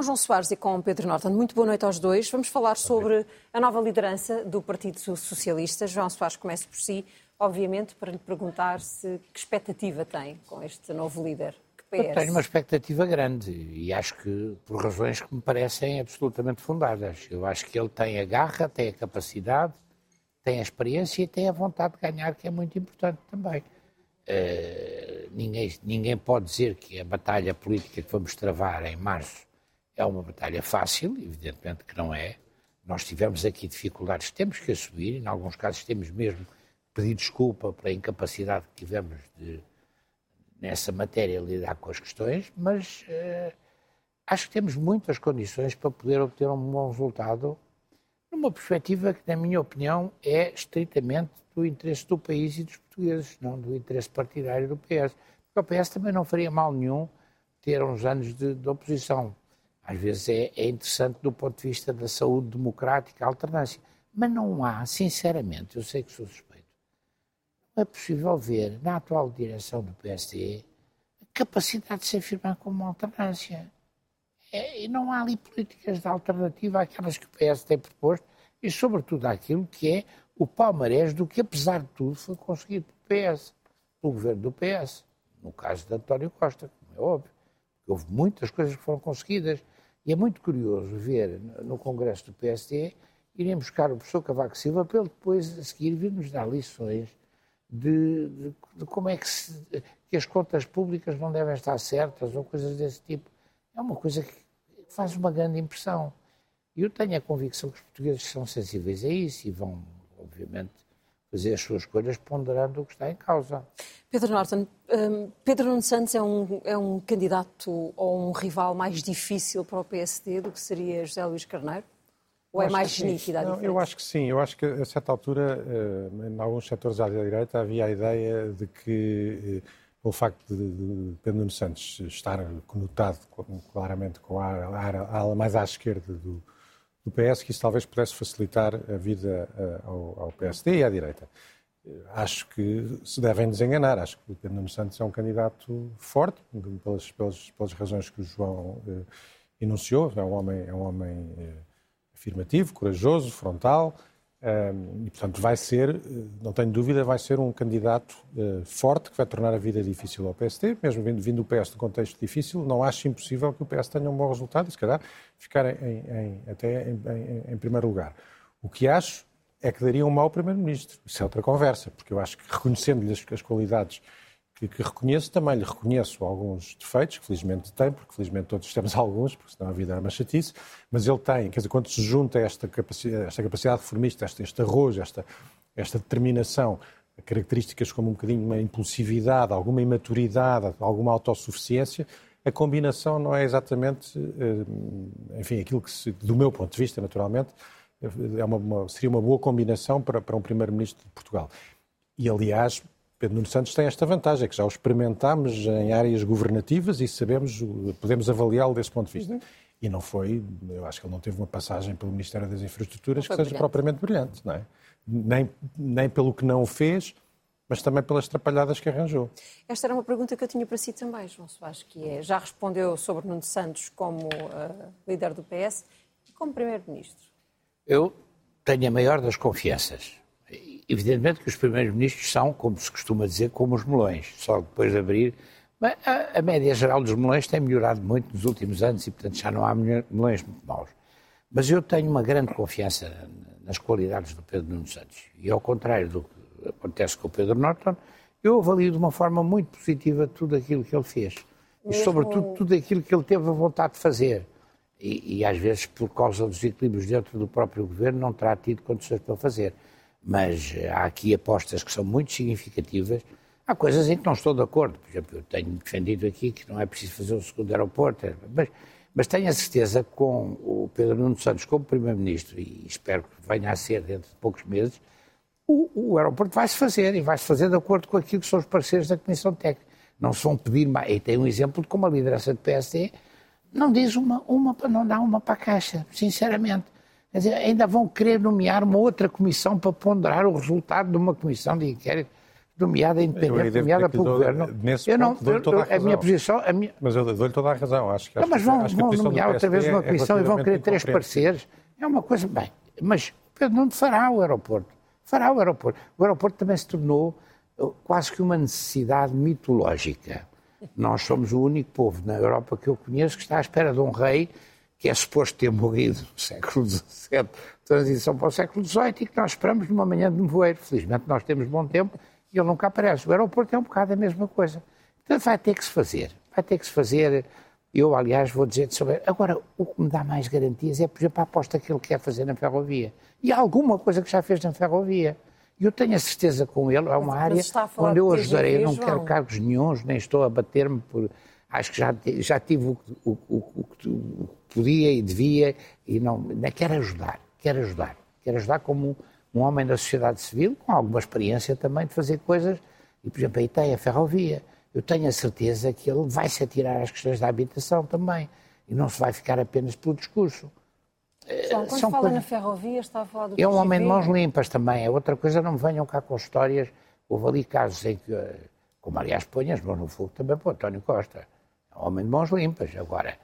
com João Soares e com Pedro Norton. Muito boa noite aos dois. Vamos falar sobre a nova liderança do Partido Socialista. João Soares, comece por si, obviamente, para lhe perguntar se que expectativa tem com este novo líder. Eu tenho uma expectativa grande e acho que por razões que me parecem absolutamente fundadas. Eu acho que ele tem a garra, tem a capacidade, tem a experiência e tem a vontade de ganhar, que é muito importante também. Uh, ninguém, ninguém pode dizer que a batalha política que vamos travar em março é uma batalha fácil, evidentemente que não é. Nós tivemos aqui dificuldades, temos que assumir, em alguns casos temos mesmo pedir desculpa pela incapacidade que tivemos de nessa matéria lidar com as questões, mas uh, acho que temos muitas condições para poder obter um bom resultado numa perspectiva que, na minha opinião, é estritamente do interesse do país e dos portugueses, não do interesse partidário do PS. Porque o PS também não faria mal nenhum ter uns anos de, de oposição. Às vezes é, é, interessante do ponto de vista da saúde democrática, a alternância. Mas não há, sinceramente, eu sei que sou suspeito, é possível ver na atual direção do PSD a capacidade de se afirmar como alternância. É, e não há ali políticas de alternativa àquelas que o PS tem proposto e, sobretudo, àquilo que é o palmarés do que, apesar de tudo, foi conseguido pelo PS, pelo governo do PS. No caso de António Costa, como é óbvio. Houve muitas coisas que foram conseguidas. E é muito curioso ver no Congresso do PSD irem buscar o professor Cavaco Silva para ele depois, a seguir, vir nos dar lições de, de, de como é que, se, que as contas públicas não devem estar certas ou coisas desse tipo. É uma coisa que faz uma grande impressão. E eu tenho a convicção que os portugueses são sensíveis a isso e vão, obviamente, fazer as suas escolhas ponderando o que está em causa. Pedro Norton, um, Pedro Nuno Santos é um, é um candidato ou um rival mais difícil para o PSD do que seria José Luís Carneiro? Ou é mais nítida a diferença? Eu acho que sim. Eu acho que a certa altura, eh, em alguns setores à direita, havia a ideia de que, eh, pelo facto de Pedro Nuno Santos estar conotado claramente com a ala mais à esquerda do, do PS, que isso talvez pudesse facilitar a vida ao, ao PSD e à direita. Acho que se devem desenganar. Acho que o Pedro Nuno Santos é um candidato forte, pelas, pelas, pelas razões que o João eh, enunciou. É um homem, é um homem eh, afirmativo, corajoso, frontal, e, portanto, vai ser, eh, não tenho dúvida, vai ser um candidato uh, forte que vai tornar a vida difícil ao PST, mesmo vindo, vindo o PS de contexto difícil, não acho impossível que o PS tenha um bom resultado e, se calhar, ficar em, em, até em, em, primeiro lugar. O que acho é que daria um mau primeiro-ministro. Isso é outra conversa, porque eu acho que reconhecendo-lhe as, as qualidades que, que, reconheço, também lhe reconheço alguns defeitos, que felizmente tem, porque felizmente todos temos alguns, porque senão a vida é uma chatice, mas ele tem, quer dizer, quando se junta esta capacidade, esta capacidade reformista, este, este arrojo, esta, esta determinação, características como um bocadinho uma impulsividade, alguma imaturidade, alguma autossuficiência, a combinação não é exatamente, eh, enfim, aquilo que, se, do meu ponto de vista, naturalmente, é uma, uma, seria uma boa combinação para, para um primeiro-ministro de Portugal. E, aliás, Pedro Nuno Santos tem esta vantagem, é que já o experimentámos em áreas governativas e sabemos, podemos avaliá-lo desse ponto de vista. E não foi, eu acho que ele não teve uma passagem pelo Ministério das Infraestruturas que seja brilhante. propriamente brilhante, não é? Nem, nem pelo que não fez, mas também pelas trapalhadas que arranjou. Esta era uma pergunta que eu tinha para si também, João Soares, que é, já respondeu sobre Nuno Santos como uh, líder do PS e como Primeiro-Ministro. Eu tenho a maior das confianças Evidentemente que os primeiros ministros são, como se costuma dizer, como os melões, só depois de abrir. Mas a, a média geral dos melões tem melhorado muito nos últimos anos e, portanto, já não há melões muito maus. Mas eu tenho uma grande confiança nas qualidades do Pedro Nuno Santos. E ao contrário do que acontece com o Pedro Norton, eu avalio de uma forma muito positiva tudo aquilo que ele fez. E, sobretudo, tudo aquilo que ele teve a vontade de fazer. E, e às vezes, por causa dos equilíbrios dentro do próprio governo, não terá tido condições para fazer mas há aqui apostas que são muito significativas. Há coisas em que não estou de acordo. Por exemplo, eu tenho defendido aqui que não é preciso fazer um segundo aeroporto, mas, mas tenho a certeza que com o Pedro Nuno Santos como Primeiro-Ministro, e espero que venha a ser dentro de poucos meses, o, o aeroporto vai-se fazer e vai-se fazer de acordo com aquilo que são os parceiros da Comissão Técnica. Não se vão pedir mais. E tem um exemplo de como a liderança do PSD não diz uma, uma não dar uma para a Caixa, sinceramente. Dizer, ainda vão querer nomear uma outra comissão para ponderar o resultado de uma comissão de inquérito. nomeada independente, nomeada pelo governo. Nesse eu não, eu, toda a, razão. a minha posição. A minha... Mas eu dou-lhe toda a razão. Acho que, não, mas vão, vão nomear outra vez uma comissão é e vão querer três pareceres. É uma coisa. Bem, mas Pedro não fará o aeroporto. Fará o aeroporto. O aeroporto também se tornou uh, quase que uma necessidade mitológica. Nós somos o único povo na Europa que eu conheço que está à espera de um rei que é suposto ter morrido no século XVII, transição para o século XVIII, e que nós esperamos numa manhã de nevoeiro. Felizmente nós temos bom tempo e ele nunca aparece. O aeroporto é um bocado a mesma coisa. Portanto, vai ter que se fazer. Vai ter que se fazer. Eu, aliás, vou dizer sobre. Agora, o que me dá mais garantias é, por exemplo, a aposta que ele quer fazer na ferrovia. E há alguma coisa que já fez na ferrovia. E eu tenho a certeza com ele, é uma área onde eu ajudarei. Eu não quero cargos nenhums, nem estou a bater-me por. Acho que já, já tive o, o, o, o que podia e devia, e não, não. Quero ajudar, quero ajudar. Quero ajudar como um homem da sociedade civil, com alguma experiência também de fazer coisas. E, por exemplo, aí tem a ferrovia. Eu tenho a certeza que ele vai se atirar às questões da habitação também. E não se vai ficar apenas pelo discurso. João, quando São fala coisas... na ferrovia, está a falar do É um homem de mãos limpas também. É outra coisa, não me venham cá com histórias. Houve ali casos em que, como aliás põe as mãos no fogo também para António Costa. Homem de mãos limpas. Agora,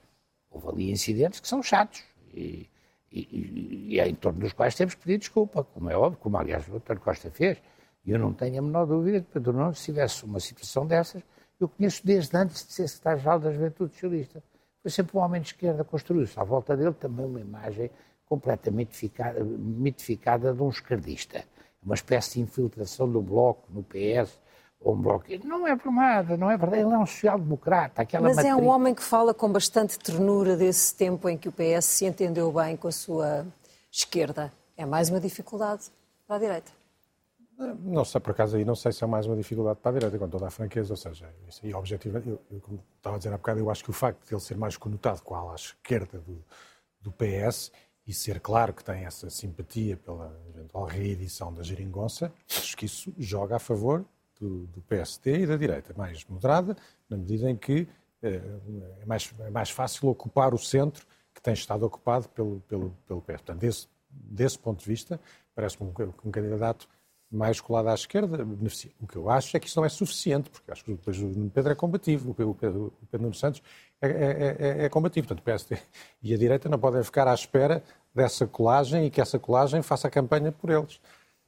houve ali incidentes que são chatos. E, e, e, é em torno dos quais temos que pedir desculpa, como é óbvio, como aliás o António Costa fez. E eu não tenho a menor dúvida que Pedro Nuno, se tivesse uma situação dessas, eu conheço desde antes de ser secretário-geral da Juventude Socialista foi sempre um homem de esquerda, construiu-se à volta dele também uma imagem completamente mitificada de um esquerdista. Uma espécie de infiltração do Bloco no PS, ou um Bloco... Não é verdade, não é verdade. Ele é um social-democrata. Mas matriz... é um homem que fala com bastante ternura desse tempo em que o PS se entendeu bem com a sua esquerda. É mais uma dificuldade para a direita. Não sei, por acaso aí não sei se é mais uma dificuldade para a direita, com toda a franqueza, ou seja, isso aí objetivo, eu, eu, como estava a dizer há bocado, eu acho que o facto de ele ser mais conotado com a ala esquerda do, do PS e ser claro que tem essa simpatia pela eventual reedição da geringonça, acho que isso joga a favor do, do PSD e da direita, mais moderada, na medida em que é, é mais, é mais fácil ocupar o centro que tem estado ocupado pelo, pelo, pelo PS. Portanto, desse, desse ponto de vista, parece-me um, um candidato mais colado à esquerda beneficia. O que eu acho é que isso não é suficiente, porque acho que o Pedro é combativo, o Pedro, o Pedro Nuno Santos é, é, é, é combativo. Portanto, o PSD e a direita não podem ficar à espera dessa colagem e que essa colagem faça a campanha por eles.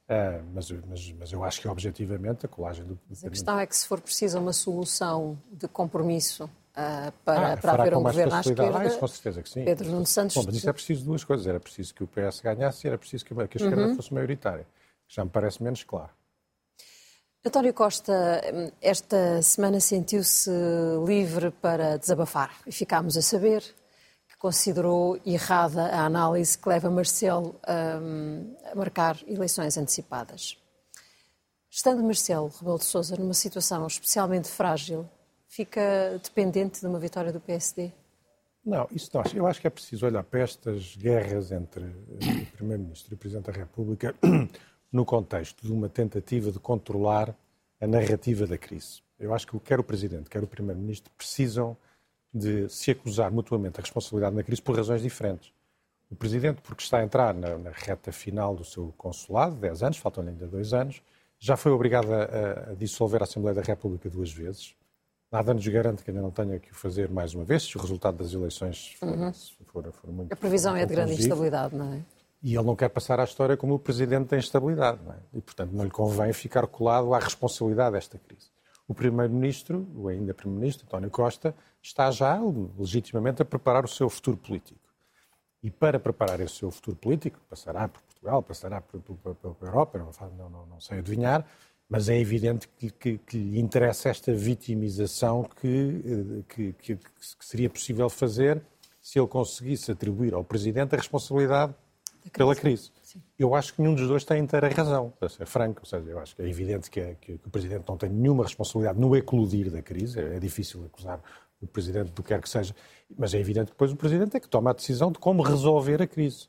Uh, mas, mas, mas, eu acho que objetivamente a colagem do. Mas a questão é que se for preciso uma solução de compromisso uh, para, ah, para haver um governo à esquerda. Ah, isso com certeza que sim. Pedro Nuno Santos. Bom, mas isso é preciso duas coisas. Era preciso que o PS ganhasse e era preciso que a esquerda uhum. fosse maioritária já me parece menos claro. António Costa, esta semana sentiu-se livre para desabafar e ficámos a saber considerou errada a análise que leva Marcelo a, a marcar eleições antecipadas. Estando Marcelo Rebelo de Sousa numa situação especialmente frágil, fica dependente de uma vitória do PSD? Não, isso não. Eu acho que é preciso olhar para estas guerras entre o Primeiro-Ministro e o Presidente da República no contexto de uma tentativa de controlar a narrativa da crise. Eu acho que quer o Presidente, quer o Primeiro-Ministro precisam de se acusar mutuamente a responsabilidade na crise por razões diferentes. O Presidente, porque está a entrar na, na reta final do seu consulado, 10 anos, faltam-lhe ainda dois anos, já foi obrigado a, a, dissolver a Assembleia da República duas vezes. Nada nos garante que ainda não tenha que o fazer mais uma vez, se o resultado das eleições for, uhum. for, for muito. A previsão é de grande instabilidade, não é? E ele não quer passar à história como o presidente da instabilidade. É? E, portanto, não lhe convém ficar colado à responsabilidade desta crise. O primeiro-ministro, o ainda primeiro-ministro, António Costa, está já legitimamente a preparar o seu futuro político. E para preparar esse seu futuro político, passará por Portugal, passará por, por, por Europa, não, não, não, sei adivinhar, mas é evidente que, que, que lhe interessa esta vitimização que, que, que seria possível fazer se ele conseguisse atribuir ao Presidente a responsabilidade pela crise. Eu acho que nenhum dos dois tem inteira razão, para ser franco. Ou seja, eu acho que é evidente que, é, que, que o Presidente não tem nenhuma responsabilidade no eclodir da crise. É, é difícil acusar o Presidente do que quer que seja. Mas é evidente que depois o Presidente é que toma a decisão de como resolver a crise.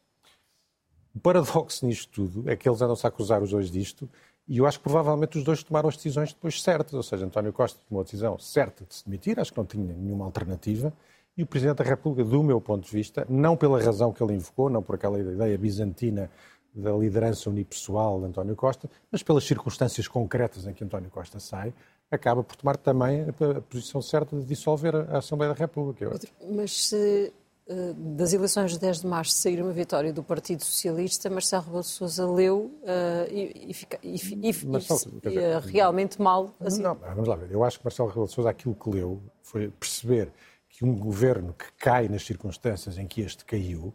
O paradoxo nisto tudo é que eles andam-se a acusar os dois disto e eu acho que provavelmente os dois tomaram as decisões depois certas. Ou seja, António Costa tomou a decisão certa de se demitir, acho que não tinha nenhuma alternativa. E o Presidente da República, do meu ponto de vista, não pela razão que ele invocou, não por aquela ideia bizantina da liderança unipessoal de António Costa, mas pelas circunstâncias concretas em que António Costa sai, acaba por tomar também a posição certa de dissolver a Assembleia da República. Mas se eh, das eleições de 10 de março sair uma vitória do Partido Socialista, Marcelo Rebelo de Sousa leu uh, e, e, e, e, Marcelo, dizer, realmente mal. Assim. Não, vamos lá ver. Eu acho que Marcelo Rebelo de Sousa aquilo que leu foi perceber que um governo que cai nas circunstâncias em que este caiu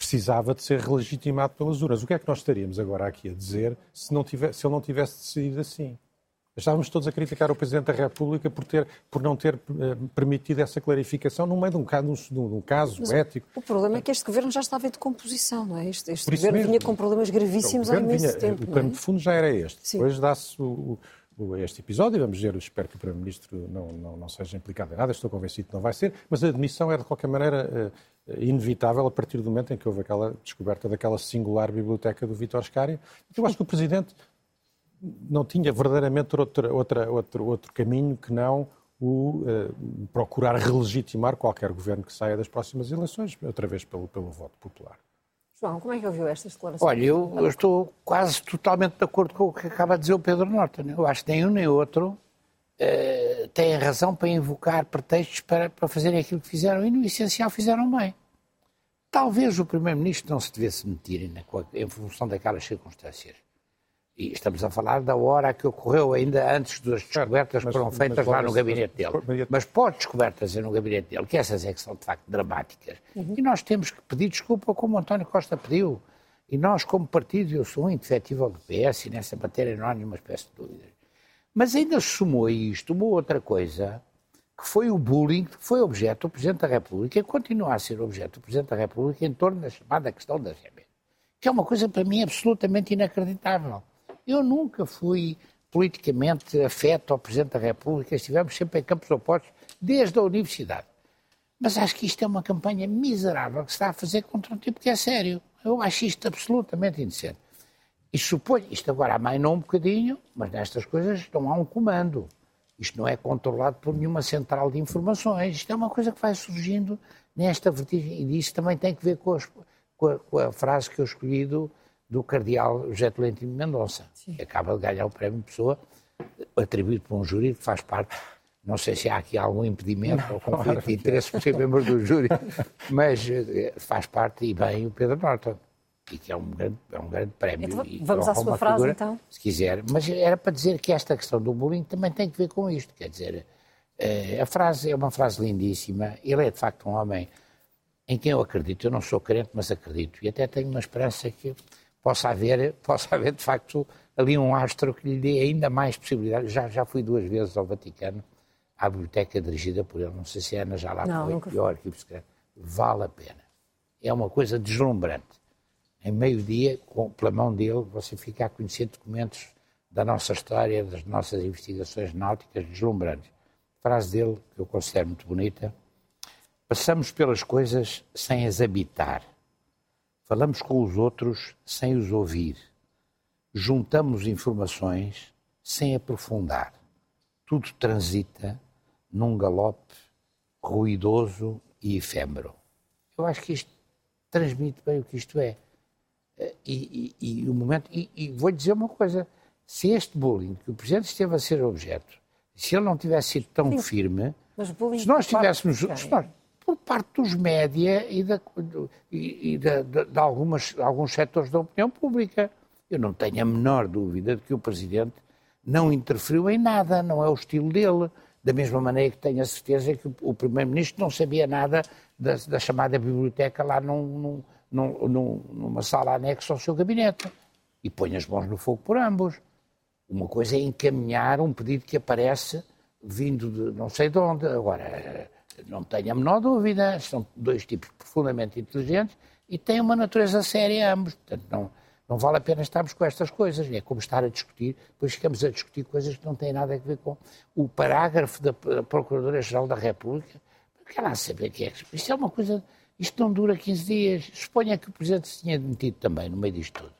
precisava de ser legitimado pelas urnas. O que é que nós estaríamos agora aqui a dizer se, não tivesse, se ele não tivesse decidido assim? Estávamos todos a criticar o Presidente da República por, ter, por não ter uh, permitido essa clarificação no meio de um, de um, de um caso Mas ético. O problema é que este governo já estava em decomposição, não é? Este, este governo mesmo. vinha com problemas gravíssimos há imenso vinha, tempo. O plano é? de fundo já era este. Sim. Depois dá-se o, o, este episódio vamos ver, espero que o Primeiro-Ministro não, não, não, seja implicado em nada, estou convencido que não vai ser, mas a admissão é de qualquer maneira. Uh, inevitável a partir do momento em que houve aquela descoberta daquela singular biblioteca do Vítor Scária. Eu acho que o Presidente não tinha verdadeiramente outro, outra, outro, outro caminho que não o uh, procurar relegitimar qualquer governo que saia das próximas eleições, outra vez pelo, pelo voto popular. João, como é que ouviu estas declarações? Olha, eu, eu, estou quase totalmente de acordo com o que acaba de dizer o Pedro Norton. Eu acho que nem um nem outro uh, têm razão para invocar pretextos para, para fazerem aquilo que fizeram e, no essencial, fizeram bem. Talvez o Primeiro-Ministro não se devesse meter em função daquelas circunstâncias. E estamos a falar da hora que ocorreu ainda antes das descobertas que foram feitas lá no gabinete dele. Mas pós-descobertas no gabinete dele, que essas é que são de facto dramáticas. Uhum. E nós temos que pedir desculpa como António Costa pediu. E nós, como partido, eu sou um indefetível do PS e nessa matéria não há nenhuma espécie de dúvida. Mas ainda sumou a isto uma outra coisa que foi o bullying que foi objeto do Presidente da República e continua a ser objeto do Presidente da República em torno da chamada questão da GM. Que é uma coisa para mim absolutamente inacreditável. Eu nunca fui politicamente afeto ao Presidente da República, estivemos sempre em campos opostos, desde a universidade. Mas acho que isto é uma campanha miserável que se está a fazer contra um tipo que é sério. Eu acho isto absolutamente indecente. E suponho, isto agora amainou um bocadinho, mas nestas coisas não há um comando. Isto não é controlado por nenhuma central de informações. Isto é uma coisa que vai surgindo nesta vertigem. E isso também tem que ver com, as, com, a, com a, frase que eu escolhi do, do cardeal José Tolentino Mendonça, Sim. que acaba de ganhar o prémio Pessoa, atribuído por um júri que faz parte. Não sei se há aqui algum impedimento não, ou conflito de interesse por ser membro do júri, mas eh, faz parte e bem o Pedro Norton e que é um grande, é um grande prémio. Então, vamos à sua frase, figura, então. Se quiser. Mas era para dizer que esta questão do bullying também tem que ver com isto. Quer dizer, eh, a frase é uma frase lindíssima. Ele é, de facto, um homem em quem eu acredito. Eu não sou crente, mas acredito. E até tenho uma esperança que possa haver, possa haver de facto, ali um astro que lhe dê ainda mais possibilidades. Já, já fui duas vezes ao Vaticano, à biblioteca dirigida por ele. Não sei se a Ana já lá não, foi, e ao arquivo secreto. Vale a pena. É uma coisa deslumbrante em meio-dia, pela mão dele, você fica a conhecer documentos da nossa história, das nossas investigações náuticas deslumbrantes. A frase dele, que eu considero muito bonita, passamos pelas coisas sem as habitar, falamos com os outros sem os ouvir, juntamos informações sem aprofundar. Tudo transita num galope ruidoso e efêmero. Eu acho que isto transmite bem o que isto é. E, e, e o momento. E, e vou dizer uma coisa: se este bullying que o Presidente esteve a ser objeto, se ele não tivesse sido tão Sim, firme, se nós tivéssemos. Se nós, por parte dos média e, da, e, e de, de, algumas, alguns setores da opinião pública. Eu não tenho a menor dúvida de que o Presidente não interferiu em nada, não é o estilo dele. Da mesma maneira que tenho a certeza que o Primeiro-Ministro não sabia nada da, da chamada biblioteca lá num num, num, numa sala anexa ao seu gabinete e põe as mãos no fogo por ambos. Uma coisa é encaminhar um pedido que aparece vindo de não sei de onde. Agora, não tenho a menor dúvida, são dois tipos profundamente inteligentes e têm uma natureza séria ambos. Portanto, não, não vale a pena estarmos com estas coisas. É como estar a discutir, depois ficamos a discutir coisas que não têm nada a ver com o parágrafo da Procuradora-Geral da República. Quer lá saber o que é. Isto é uma coisa isto não dura 15 dias. Suponha que o Presidente se tinha demitido também no meio disto tudo.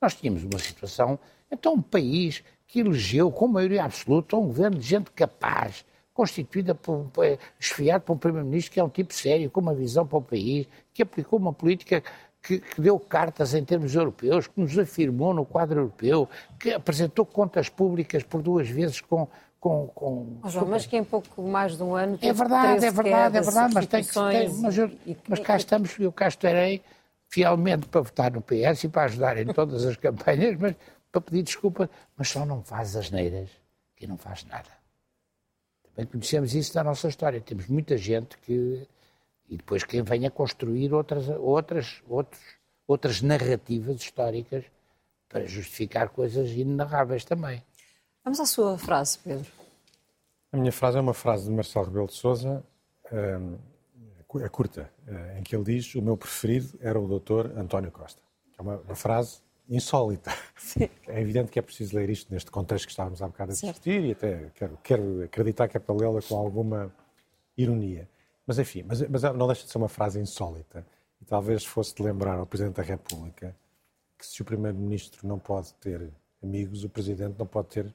Nós tínhamos uma situação, então um país que elegeu com maioria absoluta um governo de gente capaz, constituída por, esfiado por um Primeiro-Ministro que é um tipo sério, com uma visão para o país, que aplicou uma política que, que, deu cartas em termos europeus, que nos afirmou no quadro europeu, que apresentou contas públicas por duas vezes com. com, com oh, João, mas que em pouco mais de um ano. É verdade, é verdade, é verdade, mas, tem que, tem, mas, eu, mas cá estamos, eu cá estarei fielmente para votar no PS e para ajudar em todas as campanhas, mas para pedir desculpa, mas só não faz as neiras, que não faz nada. Também conhecemos isso da nossa história. Temos muita gente que e depois quem venha construir outras, outras, outros, outras narrativas históricas para justificar coisas inenarráveis também. Vamos à sua frase, Pedro. A minha frase é uma frase de Marcelo Rebelo de Sousa, é curta, eh, em que ele diz: O meu preferido era o doutor António Costa. É uma, uma frase insólita. Sim. É evidente que é preciso ler isto neste contexto que estávamos há bocado a discutir certo. e até quero, quero acreditar que é para lê-la com alguma ironia. Mas enfim, mas, mas não deixa de ser uma frase insólita. E talvez fosse de lembrar ao Presidente da República que se o Primeiro-Ministro não pode ter amigos, o Presidente não pode ter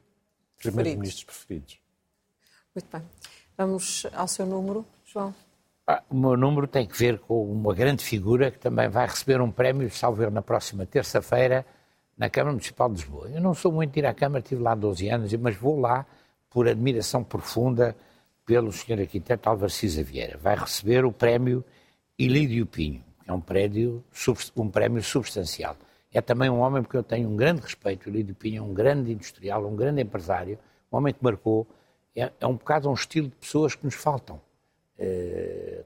Primeiros-Ministros preferidos. Muito bem. Vamos ao seu número, João. Ah, o meu número tem que ver com uma grande figura que também vai receber um prémio, salvo na próxima terça-feira, na Câmara Municipal de Lisboa. Eu não sou muito de ir à Câmara, estive lá há 12 anos, mas vou lá por admiração profunda pelo Sr. Arquiteto Álvaro Cisa Vieira. Vai receber o prémio Ilídio Pinho, que é um prémio, um prémio substancial. É também um homem porque eu tenho um grande respeito. O Ilídio Pinho é um grande industrial, um grande empresário, um homem que marcou. É, é um bocado um estilo de pessoas que nos faltam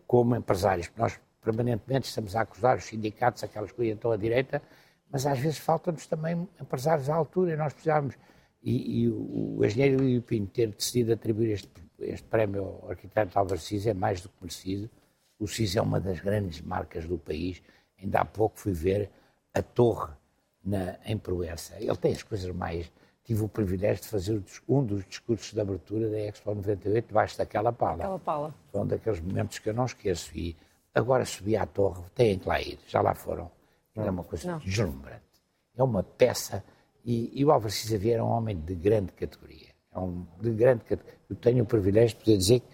como empresários. Nós permanentemente estamos a acusar os sindicatos, aquelas coisas estão à direita, mas às vezes faltam-nos também empresários à altura e nós precisamos. E, e o, o engenheiro Ilídio Pinho ter decidido atribuir este este prémio ao arquiteto Álvaro Cis é mais do que merecido. O Cis é uma das grandes marcas do país. Ainda há pouco fui ver a torre na, em Proença. Ele tem as coisas mais... Tive o privilégio de fazer um dos discursos de abertura da Expo 98 debaixo daquela pala. Aquela pala. Foi um daqueles momentos que eu não esqueço. E agora subi à torre, têm que lá ir. Já lá foram. É uma coisa não. deslumbrante. É uma peça... E, e o Álvaro Cis Xavier é um homem de grande categoria. É um de grande categoria eu tenho o privilégio de poder dizer que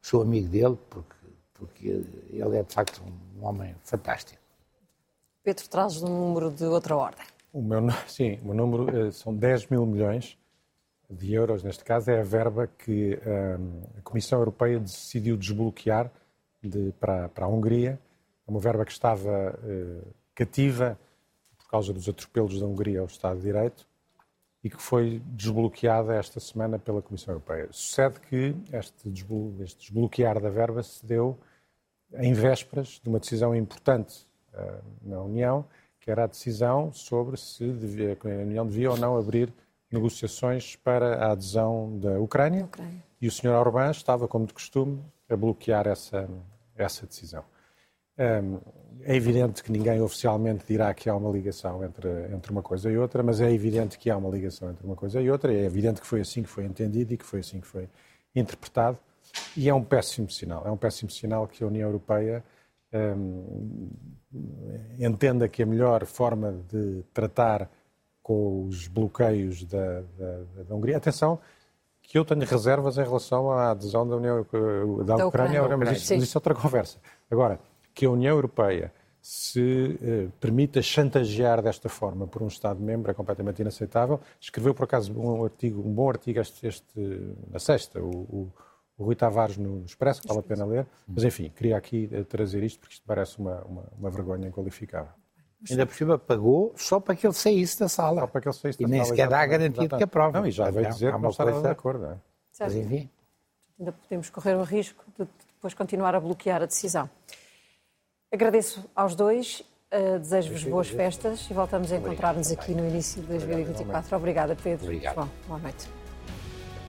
sou amigo dele, porque, porque ele é de facto um homem fantástico. Pedro, trazes um número de outra ordem. O meu, sim, o meu número eh, são 10 mil milhões de euros, neste caso, é a verba que um, eh, a Comissão Europeia decidiu desbloquear de, para, para a Hungria. É uma verba que estava uh, cativa por causa dos atropelos da Hungria ao Estado de Direito e que foi desbloqueada esta semana pela Comissão Europeia. Sucede que este, desbloquear da verba se deu em vésperas de uma decisão importante uh, na União, que era a decisão sobre se devia, a União devia ou não abrir negociações para a adesão da Ucrânia, Ucrânia. e o Sr. Orbán estava, como de costume, a bloquear essa, essa decisão. Um, é evidente que ninguém oficialmente dirá que há uma ligação entre, entre uma coisa e outra, mas é evidente que há uma ligação entre uma coisa e outra, é evidente que foi assim que foi entendido e que foi assim que foi interpretado, e é um péssimo sinal. É um péssimo sinal que a União Europeia entenda que a melhor forma de tratar com os bloqueios da, da, da Hungria. Atenção, que eu tenho reservas em relação à adesão da, União, da, da Ucrânia, Ucrânia. mas isso, isso é outra conversa. Agora, que a União Europeia se eh, permita chantagear desta forma por um Estado-membro é completamente inaceitável. Escreveu, por acaso, um, artigo, um bom artigo este, este na sexta, o, o, o, Rui Tavares no Expresso, que vale a pena ler. Mas, enfim, queria aqui eh, trazer isto porque isto parece uma, uma, uma vergonha inqualificável. Ainda por cima pagou só para que ele saísse da sala. Só para que ele saísse da e nem sequer dá a garantia de que aprova. Não, e já veio dizer que não está coisa... de acordo. É? Mas, enfim. Ainda podemos correr o risco de depois continuar a bloquear a decisão. Agradeço aos dois, uh, desejo-vos boas festas e voltamos a encontrar-nos aqui no início de 2024. Obrigada, Pedro. Obrigado. Bom, boa noite.